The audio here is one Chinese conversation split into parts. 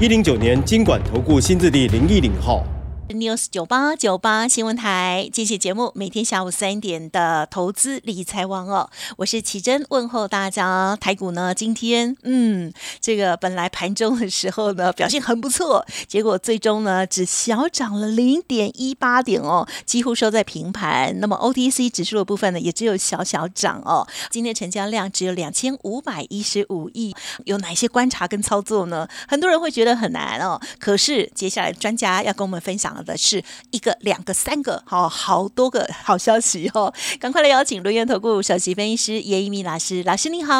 一零九年金管投顾新字第零一零号。News 九八九八新闻台，这期节目每天下午三点的投资理财网哦，我是奇珍问候大家。台股呢，今天嗯，这个本来盘中的时候呢表现很不错，结果最终呢只小涨了零点一八点哦，几乎收在平盘。那么 OTC 指数的部分呢，也只有小小涨哦。今天成交量只有两千五百一十五亿，有哪些观察跟操作呢？很多人会觉得很难哦，可是接下来专家要跟我们分享。的是一个、两个、三个，好好多个好消息哦！赶快来邀请轮源投顾首席分析师叶一鸣老师，老师你好。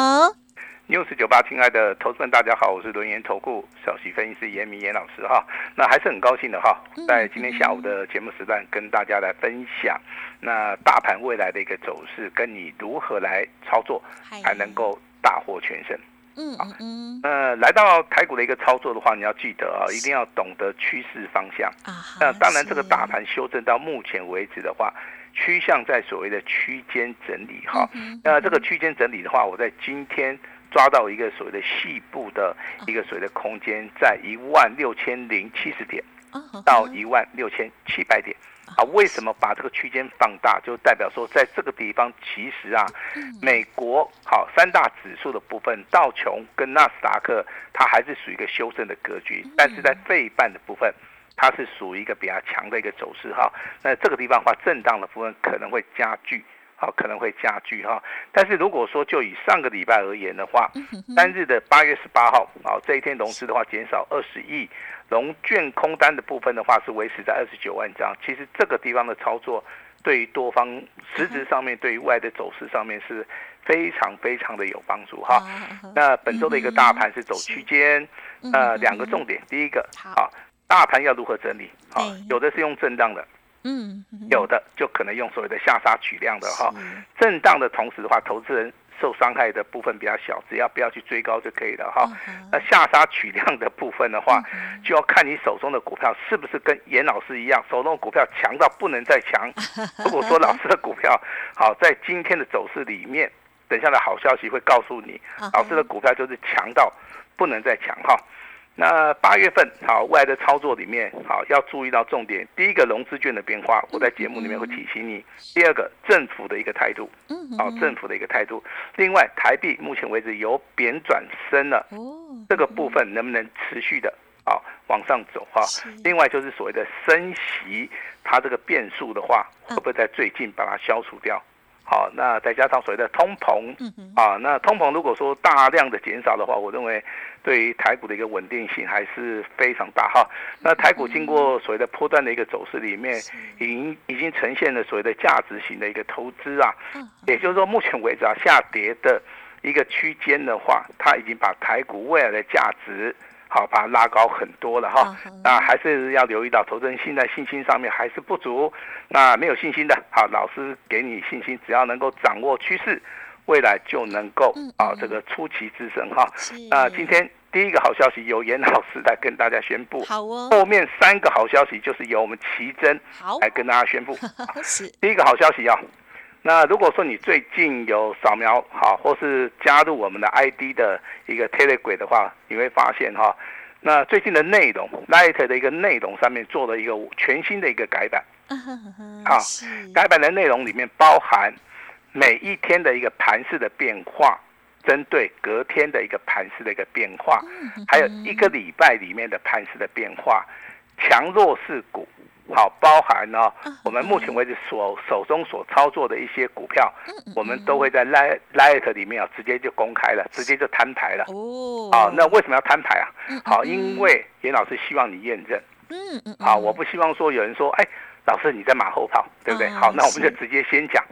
news 九八，亲爱的投资们，大家好，我是轮源投顾首席分析师严明严老师哈。那还是很高兴的哈，在今天下午的节目时段跟大家来分享，那大盘未来的一个走势，跟你如何来操作，才能够大获全胜。嗯嗯，呃，来到台股的一个操作的话，你要记得啊，一定要懂得趋势方向啊。那当然，这个大盘修正到目前为止的话，趋向在所谓的区间整理哈。那这个区间整理的话，我在今天抓到一个所谓的细部的一个所谓的空间，在一万六千零七十点到一万六千七百点。啊，为什么把这个区间放大？就代表说，在这个地方，其实啊，美国好三大指数的部分，道琼跟纳斯达克，它还是属于一个修正的格局。但是在费半的部分，它是属于一个比较强的一个走势哈。那这个地方的话，震荡的部分可能会加剧，好，可能会加剧哈。但是如果说就以上个礼拜而言的话，单日的八月十八号，好，这一天融资的话减少二十亿。融券空单的部分的话是维持在二十九万张，其实这个地方的操作对于多方实质上面，对于外的走势上面是非常非常的有帮助哈。那本周的一个大盘是走区间，呃，两个重点，第一个好，大盘要如何整理？好，有的是用震荡的，嗯，有的就可能用所谓的下杀取量的哈。震荡的同时的话，投资人。受伤害的部分比较小，只要不要去追高就可以了哈。那下杀取量的部分的话，就要看你手中的股票是不是跟严老师一样，手中的股票强到不能再强。如果说老师的股票好，在今天的走势里面，等下的好消息会告诉你，老师的股票就是强到不能再强哈。那八月份好，未来的操作里面好要注意到重点。第一个融资券的变化，我在节目里面会提醒你。第二个政府的一个态度，嗯，好，政府的一个态度。另外，台币目前为止由贬转升了，哦，这个部分能不能持续的啊往上走哈？另外就是所谓的升息，它这个变数的话，会不会在最近把它消除掉？好，那再加上所谓的通膨，啊，那通膨如果说大量的减少的话，我认为对于台股的一个稳定性还是非常大哈。那台股经过所谓的波段的一个走势里面，已经已经呈现了所谓的价值型的一个投资啊，也就是说目前为止啊下跌的一个区间的话，它已经把台股未来的价值。好，把它拉高很多了哈。那还是要留意到，投资人现在信心上面还是不足。那没有信心的，好，老师给你信心，只要能够掌握趋势，未来就能够啊这个出奇制胜哈。那今天第一个好消息由严老师来跟大家宣布。好哦。后面三个好消息就是由我们奇珍来跟大家宣布。是。第一个好消息啊。那如果说你最近有扫描好，或是加入我们的 ID 的一个 Telegram 的话，你会发现哈，那最近的内容 Light 的一个内容上面做了一个全新的一个改版，好，改版的内容里面包含每一天的一个盘势的变化，针对隔天的一个盘势的一个变化，还有一个礼拜里面的盘势的变化，强弱势股。好，包含呢，我们目前为止所手中所操作的一些股票，我们都会在 Light 里面啊，直接就公开了，直接就摊牌了。哦，好，那为什么要摊牌啊？好，因为严老师希望你验证。嗯嗯。好，我不希望说有人说，哎，老师你在马后炮，对不对？好，那我们就直接先讲，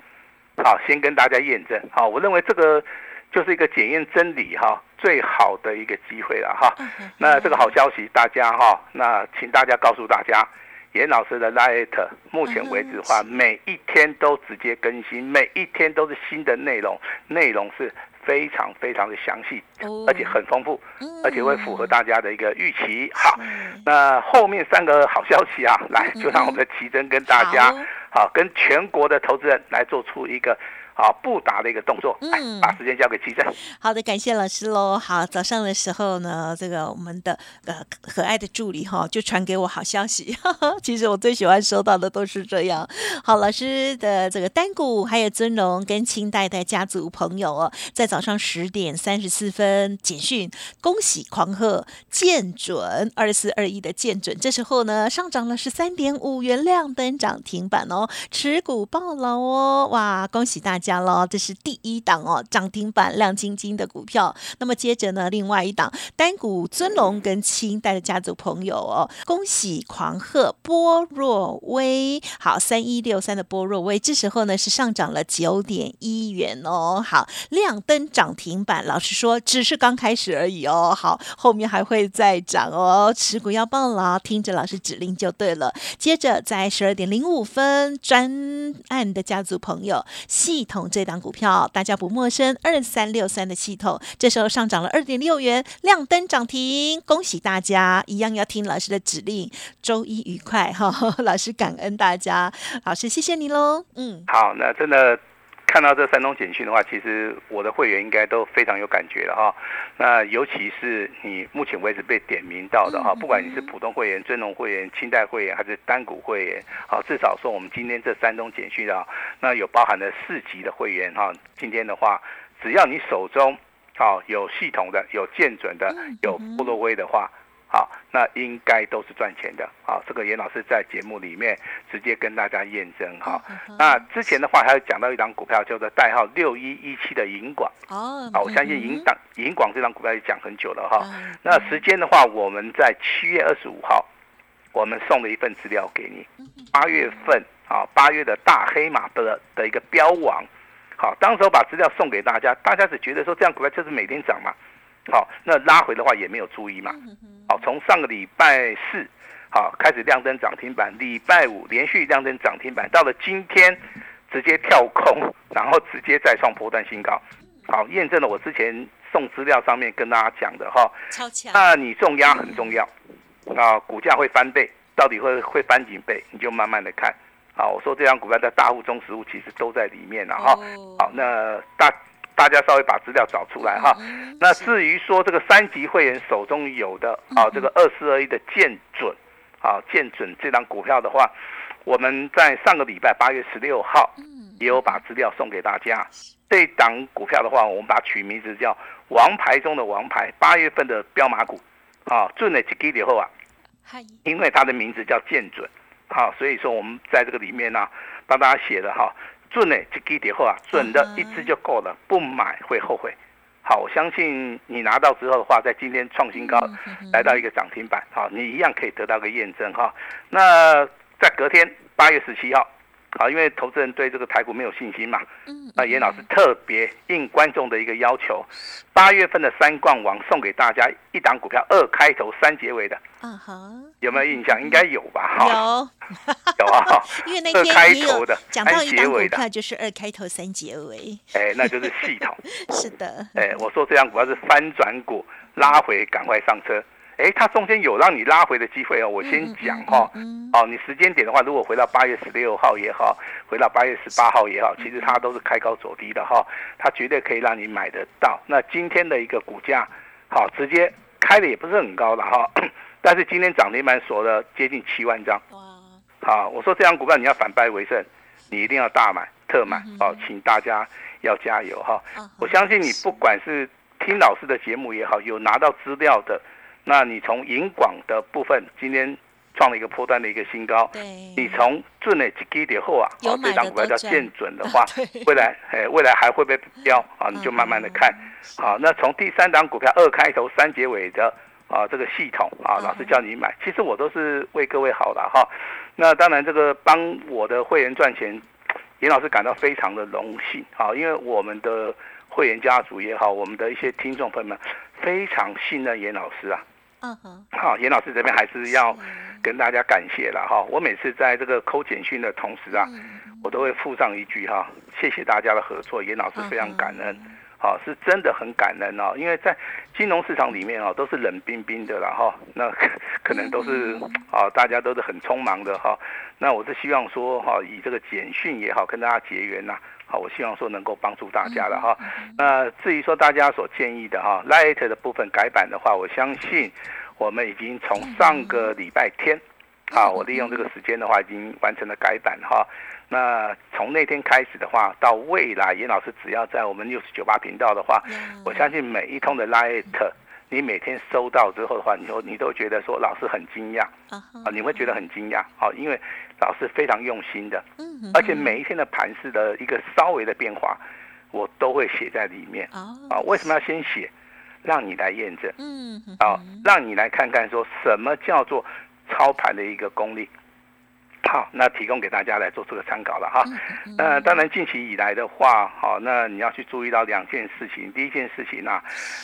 好，先跟大家验证。好，我认为这个就是一个检验真理哈最好的一个机会了哈。那这个好消息，大家哈，那请大家告诉大家，严老师的 Light 目前为止的话，每一天都直接更新，每一天都是新的内容，内容是非常非常的详细，而且很丰富，而且会符合大家的一个预期。好，那后面三个好消息啊，来就让我们的奇珍跟大家，好跟全国的投资人来做出一个。好，不打的一个动作，嗯，把时间交给齐正。好的，感谢老师喽。好，早上的时候呢，这个我们的呃可爱的助理哈，就传给我好消息。其实我最喜欢收到的都是这样。好，老师的这个单股还有尊荣跟清代的家族朋友哦，在早上十点三十四分简讯，恭喜狂贺见准二四二一的见准，这时候呢上涨了十三点五元，亮灯涨停板哦，持股爆了哦，哇，恭喜大家！家喽，这是第一档哦，涨停板亮晶晶的股票。那么接着呢，另外一档单股尊龙跟清代的家族朋友哦，恭喜狂贺波若威，好三一六三的波若威，这时候呢是上涨了九点一元哦，好亮灯涨停板。老实说，只是刚开始而已哦，好后面还会再涨哦，持股要爆了，听着老师指令就对了。接着在十二点零五分，专案的家族朋友系。统这档股票大家不陌生，二三六三的系统，这时候上涨了二点六元，亮灯涨停，恭喜大家！一样要听老师的指令，周一愉快哈！老师感恩大家，老师谢谢你喽。嗯，好，那真的。看到这三通简讯的话，其实我的会员应该都非常有感觉了哈。那尤其是你目前为止被点名到的哈，不管你是普通会员、尊龙会员、清代会员还是单股会员，好，至少说我们今天这三通简讯啊，那有包含了四级的会员哈。今天的话，只要你手中好有系统的、有见准的、有布洛威的话。好，那应该都是赚钱的。好，这个严老师在节目里面直接跟大家验证哈。那之前的话还有讲到一张股票叫做代号六一一七的银广。哦。好，我相信银档银广这张股票也讲很久了哈。那时间的话，我们在七月二十五号，我们送了一份资料给你。八月份啊，八月的大黑马的的一个标王。好，当时候把资料送给大家，大家只觉得说这样股票就是每天涨嘛。好，那拉回的话也没有注意嘛。好，从上个礼拜四，好开始亮灯涨停板，礼拜五连续亮灯涨停板，到了今天直接跳空，然后直接再创波段新高。好，验证了我之前送资料上面跟大家讲的哈。超强。那你重压很重要啊，股价会翻倍，到底会会翻几倍？你就慢慢的看。好，我说这张股票在大户中实物其实都在里面了哈。好，那大。大家稍微把资料找出来哈。那至于说这个三级会员手中有的啊，这个二四二一的建准啊，建准这张股票的话，我们在上个礼拜八月十六号也有把资料送给大家。这档股票的话，我们把取名字叫“王牌中的王牌”，八月份的标马股啊，准了几给以后啊，因为它的名字叫建准，好，所以说我们在这个里面呢，帮大家写的哈。准呢，这基点后啊，准的一支就够了，不买会后悔。好，我相信你拿到之后的话，在今天创新高，来到一个涨停板，好，你一样可以得到个验证哈。那在隔天八月十七号。好，因为投资人对这个台股没有信心嘛，嗯那严老师特别应观众的一个要求，八月份的三冠王送给大家一档股票，二开头三结尾的，啊哈，有没有印象？应该有吧？有，有啊，因为 那天也有讲到一档股票，就是二开头三结尾，哎，那就是系统，是的，哎，我说这张股票是翻转股，拉回赶快上车。哎，它中间有让你拉回的机会哦。我先讲哈，哦，你时间点的话，如果回到八月十六号也好，回到八月十八号也好，其实它都是开高走低的哈，它绝对可以让你买得到。那今天的一个股价，好，直接开的也不是很高了哈，但是今天涨停板锁了接近七万张。哇！好，我说这张股票你要反败为胜，你一定要大买特买哦，请大家要加油哈。我相信你不管是听老师的节目也好，有拿到资料的。那你从银广的部分，今天创了一个破断的一个新高。对。你从准的几基点后啊，好，这张股票叫见准的话，未来，哎，未来还会不会标啊？你就慢慢的看。好，那从第三档股票二开头三结尾的啊，这个系统啊，老师叫你买，其实我都是为各位好的哈。那当然，这个帮我的会员赚钱，严老师感到非常的荣幸啊，因为我们的。会员家族也好，我们的一些听众朋友们非常信任严老师啊。嗯哼，好，严老师这边还是要跟大家感谢了哈。我每次在这个扣简讯的同时啊，我都会附上一句哈，谢谢大家的合作，严老师非常感恩。好，是真的很感人哦，因为在金融市场里面哦，都是冷冰冰的了哈。那可能都是啊，大家都是很匆忙的哈。那我是希望说哈，以这个简讯也好，跟大家结缘呐。好，我希望说能够帮助大家了哈。那至于说大家所建议的哈，Light 的部分改版的话，我相信我们已经从上个礼拜天，啊，我利用这个时间的话，已经完成了改版哈。那从那天开始的话，到未来，严老师只要在我们六十九八频道的话，我相信每一通的 Light，你每天收到之后的话，你都你都觉得说老师很惊讶啊，你会觉得很惊讶啊，因为老师非常用心的，而且每一天的盘势的一个稍微的变化，我都会写在里面啊。为什么要先写？让你来验证，嗯，啊，让你来看看说什么叫做操盘的一个功力。好，那提供给大家来做这个参考了哈。呃，当然近期以来的话，好，那你要去注意到两件事情。第一件事情呢，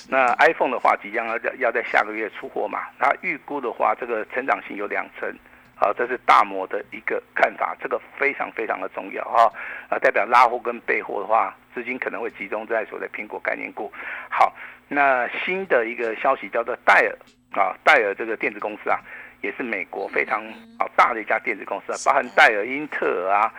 那 iPhone 的话即将要要在下个月出货嘛，它预估的话，这个成长性有两成，好，这是大摩的一个看法，这个非常非常的重要哈。啊，代表拉货跟备货的话，资金可能会集中在所谓的苹果概念股。好，那新的一个消息叫做戴尔啊，戴尔这个电子公司啊。也是美国非常好大的一家电子公司，包含戴尔、英特尔啊，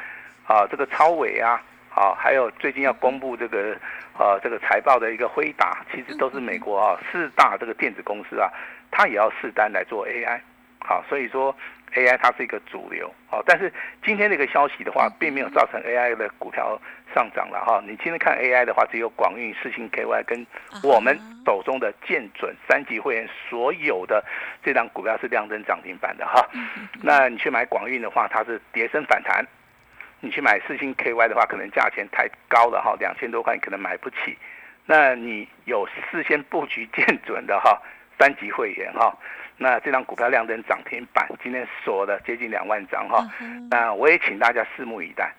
啊这个超伟啊，啊还有最近要公布这个呃这个财报的一个辉达，其实都是美国啊四大这个电子公司啊，它也要试单来做 AI，好，所以说。AI 它是一个主流，好，但是今天这个消息的话，并没有造成 AI 的股票上涨了哈。你今天看 AI 的话，只有广运、世星 KY 跟我们手中的建准三级会员所有的这张股票是亮灯涨停板的哈。那你去买广运的话，它是跌升反弹；你去买四星 KY 的话，可能价钱太高了哈，两千多块你可能买不起。那你有事先布局建准的哈，三级会员哈。那这张股票亮灯涨停板，今天锁了接近两万张哈。那我也请大家拭目以待，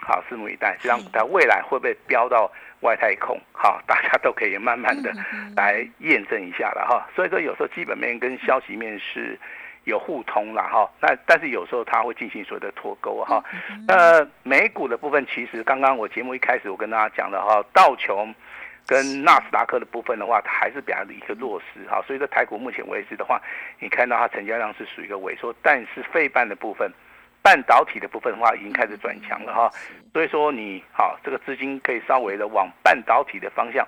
好，拭目以待。这张股票未来会不会飙到外太空？好，大家都可以慢慢的来验证一下了哈。所以说有时候基本面跟消息面是有互通了哈。那但是有时候它会进行所谓的脱钩哈。那美股的部分，其实刚刚我节目一开始我跟大家讲的哈，道琼。跟纳斯达克的部分的话，它还是比较的一个弱势哈，所以说台股目前为止的话，你看到它成交量是属于一个萎缩，但是费半的部分，半导体的部分的话，已经开始转强了哈，所以说你好，这个资金可以稍微的往半导体的方向，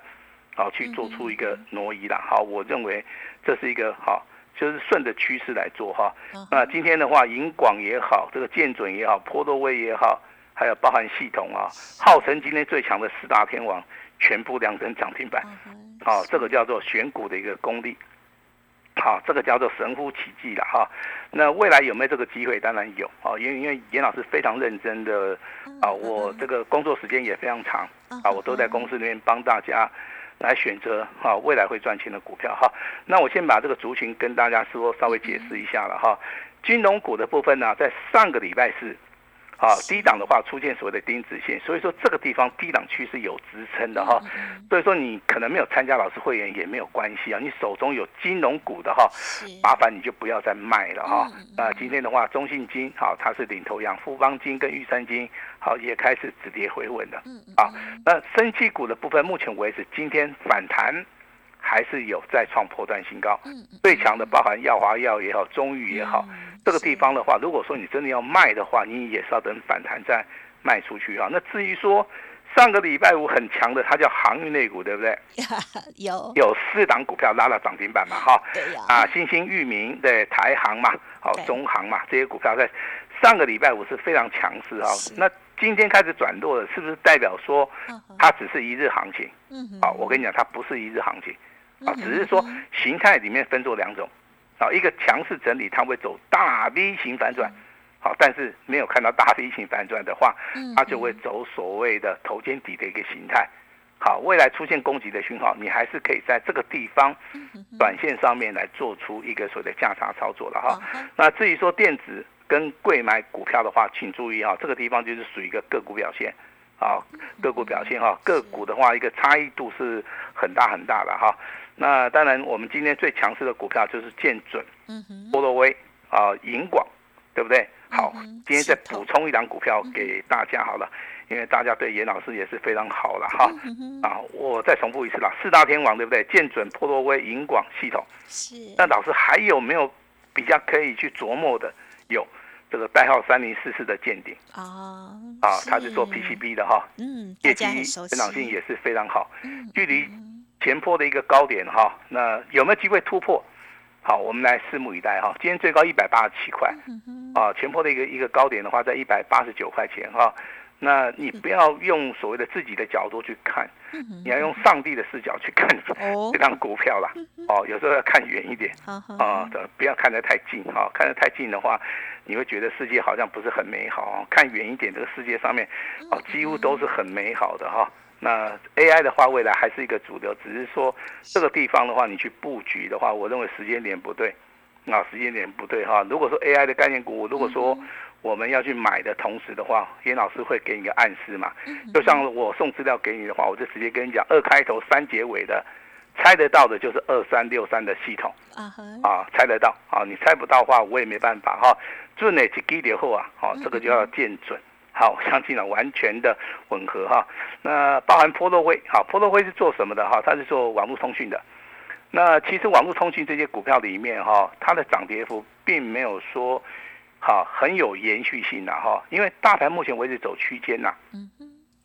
好去做出一个挪移了，好，我认为这是一个好，就是顺着趋势来做哈。那今天的话，银广也好，这个建准也好，波多威也好，还有包含系统啊，号称今天最强的四大天王。全部两根涨停板，好，这个叫做选股的一个功力，好，这个叫做神乎其技了哈。那未来有没有这个机会？当然有，哦，因为因为严老师非常认真的，啊，我这个工作时间也非常长，啊，我都在公司里面帮大家来选择哈未来会赚钱的股票哈。那我先把这个族群跟大家说稍微解释一下了哈。金融股的部分呢，在上个礼拜是。啊，低档的话出现所谓的钉子线，所以说这个地方低档区是有支撑的哈。所以说你可能没有参加老师会员也没有关系啊，你手中有金融股的哈，麻烦你就不要再卖了哈。那今天的话，中信金好，它是领头羊，富邦金跟玉山金好也开始止跌回稳的。嗯啊，那升气股的部分，目前为止今天反弹还是有再创破断新高。嗯，最强的包含耀华药也好，中裕也好。这个地方的话，如果说你真的要卖的话，你也是要等反弹再卖出去啊。那至于说上个礼拜五很强的，它叫航运类股，对不对？有有四档股票拉了涨停板嘛？哈，对啊，新兴域名对台航嘛，好中航嘛，这些股票在上个礼拜五是非常强势啊。那今天开始转弱了，是不是代表说它只是一日行情？嗯，好，我跟你讲，它不是一日行情啊，只是说形态里面分作两种。好，一个强势整理，它会走大 V 型反转，好，但是没有看到大 V 型反转的话，它就会走所谓的头肩底的一个形态。好，未来出现攻击的讯号，你还是可以在这个地方短线上面来做出一个所谓的价差操作了哈。那至于说电子跟贵买股票的话，请注意啊，这个地方就是属于一个个股表现。啊个股表现哈，个股的话一个差异度是很大很大的哈。那当然，我们今天最强势的股票就是建准、波罗威啊、银广，对不对？好，今天再补充一档股票给大家好了，因为大家对严老师也是非常好了哈。啊，我再重复一次啦，四大天王对不对？建准、波罗威、银广系统。是。那老师还有没有比较可以去琢磨的？有。这个代号三零四四的见顶啊，啊，它是做 PCB 的哈，嗯，业绩成长性也是非常好，距离前坡的一个高点哈，那有没有机会突破？好，我们来拭目以待哈。今天最高一百八十七块，啊，前坡的一个一个高点的话在一百八十九块钱哈。那你不要用所谓的自己的角度去看，你要用上帝的视角去看 这张股票啦。哦，有时候要看远一点啊，不要看得太近哈。看得太近的话，你会觉得世界好像不是很美好。看远一点，这个世界上面哦，几乎都是很美好的哈。那 AI 的话，未来还是一个主流，只是说这个地方的话，你去布局的话，我认为时间点不对，啊，时间点不对哈。如果说 AI 的概念股，如果说我们要去买的同时的话，严老师会给你个暗示嘛？就像我送资料给你的话，我就直接跟你讲，二开头三结尾的，猜得到的就是二三六三的系统啊，啊，猜得到啊，你猜不到的话，我也没办法哈。准呢是基点后啊，好，这个就要见准。好，相信了完全的吻合哈。那包含波洛威，好，波洛威是做什么的哈？它是做网络通讯的。那其实网络通讯这些股票里面哈，它的涨跌幅并没有说。好，很有延续性的哈，因为大盘目前为止走区间呐，嗯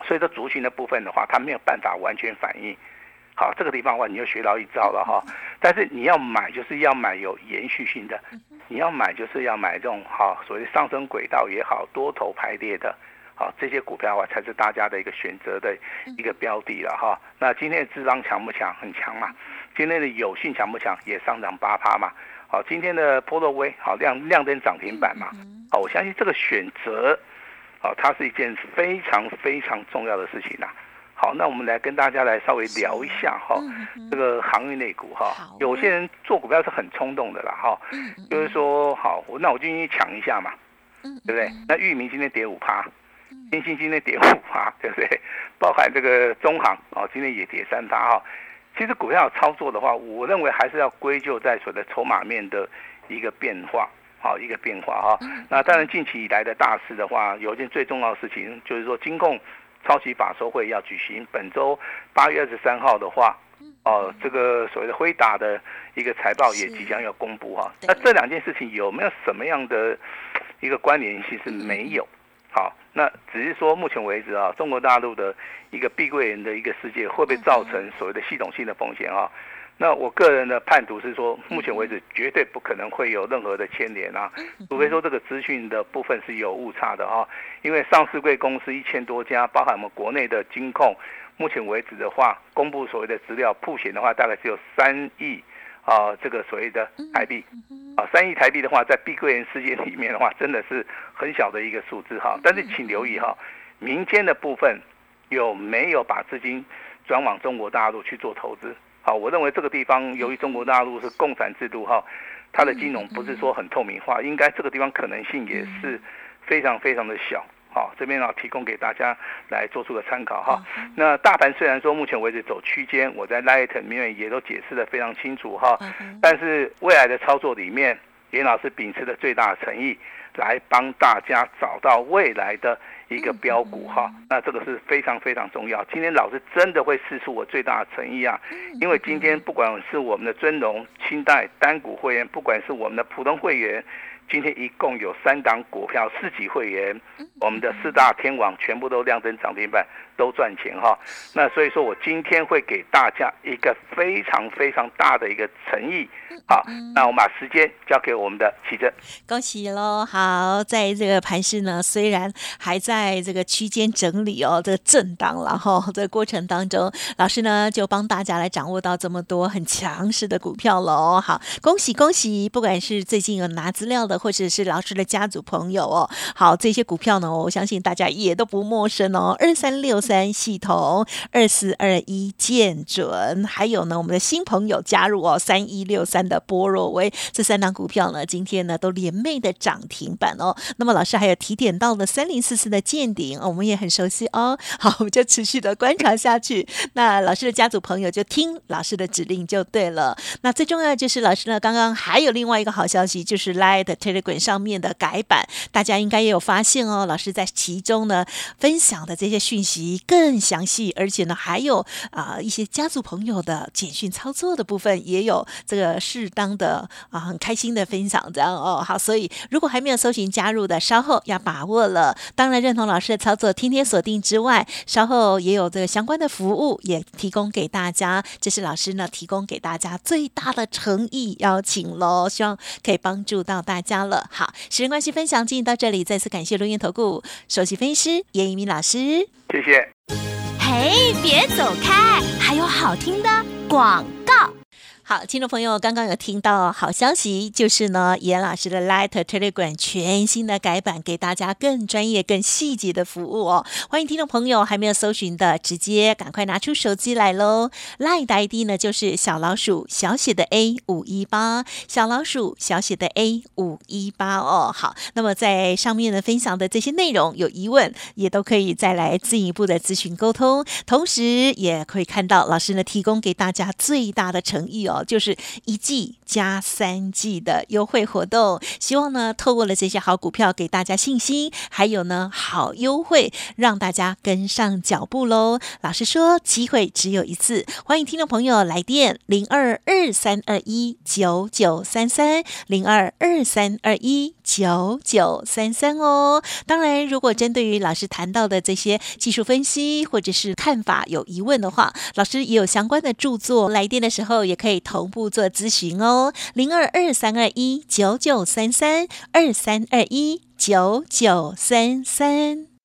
所以说族群的部分的话，它没有办法完全反映。好，这个地方的话，你就学到一招了哈。但是你要买，就是要买有延续性的，你要买就是要买这种好，所谓上升轨道也好，多头排列的，好这些股票的话，才是大家的一个选择的一个标的了哈。那今天的智商强不强？很强嘛。今天的有信强不强？也上涨八趴嘛。好，今天的波洛威好亮亮灯涨停板嘛？好，我相信这个选择，好，它是一件非常非常重要的事情呐。好，那我们来跟大家来稍微聊一下哈，这个航运类股哈，有些人做股票是很冲动的啦哈，就是说好，那我就进去抢一下嘛，对不对？那域名今天跌五趴，新兴今天跌五趴，对不对？包含这个中航哦，今天也跌三趴哈。其实股票操作的话，我认为还是要归咎在所谓的筹码面的一个变化，好一个变化哈。那当然近期以来的大事的话，有一件最重要的事情就是说，金控超级法收会要举行，本周八月二十三号的话，哦，这个所谓的辉达的一个财报也即将要公布哈。那这两件事情有没有什么样的一个关联性是没有？好，那只是说目前为止啊，中国大陆的一个碧桂园的一个世界会不会造成所谓的系统性的风险啊？那我个人的判读是说，目前为止绝对不可能会有任何的牵连啊，除非说这个资讯的部分是有误差的哈。因为上市贵公司一千多家，包含我们国内的金控，目前为止的话，公布所谓的资料，铺险的话大概只有三亿。啊，这个所谓的台币，啊，三亿台币的话，在碧桂园世界里面的话，真的是很小的一个数字哈。但是请留意哈，民间的部分有没有把资金转往中国大陆去做投资？好，我认为这个地方由于中国大陆是共产制度哈，它的金融不是说很透明化，应该这个地方可能性也是非常非常的小。好，这边呢提供给大家来做出个参考哈。那大盘虽然说目前为止走区间，我在 Light 里面也都解释的非常清楚哈。但是未来的操作里面，严老师秉持的最大的诚意，来帮大家找到未来的一个标股哈。那这个是非常非常重要。今天老师真的会试出我最大的诚意啊，因为今天不管是我们的尊荣、清代单股会员，不管是我们的普通会员。今天一共有三档股票，四级会员，我们的四大天王全部都亮灯涨停板，都赚钱哈。那所以说我今天会给大家一个非常非常大的一个诚意。好，那我们把时间交给我们的奇珍，恭喜喽！好，在这个盘市呢，虽然还在这个区间整理哦，这个震荡然后 这个过程当中，老师呢就帮大家来掌握到这么多很强势的股票喽。好，恭喜恭喜！不管是最近有拿资料的。的，或者是老师的家族朋友哦。好，这些股票呢，我相信大家也都不陌生哦。二三六三系统，二四二一见准，还有呢，我们的新朋友加入哦，三一六三的波若威，这三档股票呢，今天呢都连袂的涨停板哦。那么老师还有提点到了三零四四的见顶，我们也很熟悉哦。好，我们就持续的观察下去。那老师的家族朋友就听老师的指令就对了。那最重要就是老师呢，刚刚还有另外一个好消息，就是 Light Telegram 上面的改版，大家应该也有发现哦。老师在其中呢分享的这些讯息更详细，而且呢还有啊一些家族朋友的简讯操作的部分，也有这个适当的啊很开心的分享这样哦。好，所以如果还没有搜寻加入的，稍后要把握了。当然认同老师的操作，天天锁定之外，稍后也有这个相关的服务也提供给大家。这是老师呢提供给大家最大的诚意邀请喽，希望可以帮助到大家了。好，时间关系，分享进行到这里，再次感谢录音投顾首席分析师严一鸣老师，谢谢。嘿，别走开，还有好听的广告。好，听众朋友，刚刚有听到好消息，就是呢，严老师的 Light Telegram 全新的改版，给大家更专业、更细节的服务哦。欢迎听众朋友还没有搜寻的，直接赶快拿出手机来喽。Light 的 ID 呢，就是小老鼠小写的 A 五一八，小老鼠小写的 A 五一八哦。好，那么在上面呢分享的这些内容，有疑问也都可以再来进一步的咨询沟通，同时也可以看到老师呢提供给大家最大的诚意哦。就是一季加三季的优惠活动，希望呢透过了这些好股票给大家信心，还有呢好优惠，让大家跟上脚步喽。老实说，机会只有一次，欢迎听众朋友来电零二二三二一九九三三零二二三二一九九三三哦。当然，如果针对于老师谈到的这些技术分析或者是看法有疑问的话，老师也有相关的著作，来电的时候也可以。同步做咨询哦，零二二三二一九九三三二三二一九九三三。